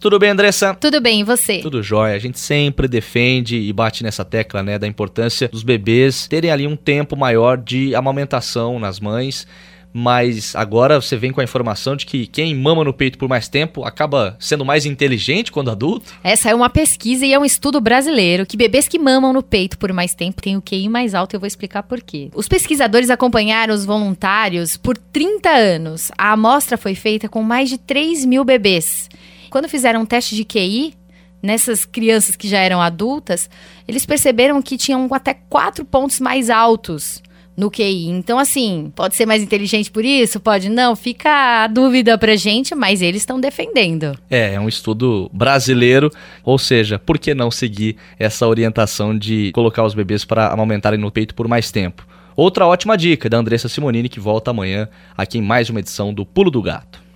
Tudo bem, Andressa? Tudo bem, e você? Tudo jóia. A gente sempre defende e bate nessa tecla, né, da importância dos bebês terem ali um tempo maior de amamentação nas mães mas agora você vem com a informação de que quem mama no peito por mais tempo acaba sendo mais inteligente quando adulto? Essa é uma pesquisa e é um estudo brasileiro que bebês que mamam no peito por mais tempo têm o QI mais alto e eu vou explicar por quê. Os pesquisadores acompanharam os voluntários por 30 anos. A amostra foi feita com mais de 3 mil bebês. Quando fizeram um teste de QI, nessas crianças que já eram adultas, eles perceberam que tinham até 4 pontos mais altos no QI. Então, assim, pode ser mais inteligente por isso? Pode não? Fica a dúvida pra gente, mas eles estão defendendo. É, é um estudo brasileiro, ou seja, por que não seguir essa orientação de colocar os bebês para amamentarem no peito por mais tempo? Outra ótima dica da Andressa Simonini, que volta amanhã aqui em mais uma edição do Pulo do Gato.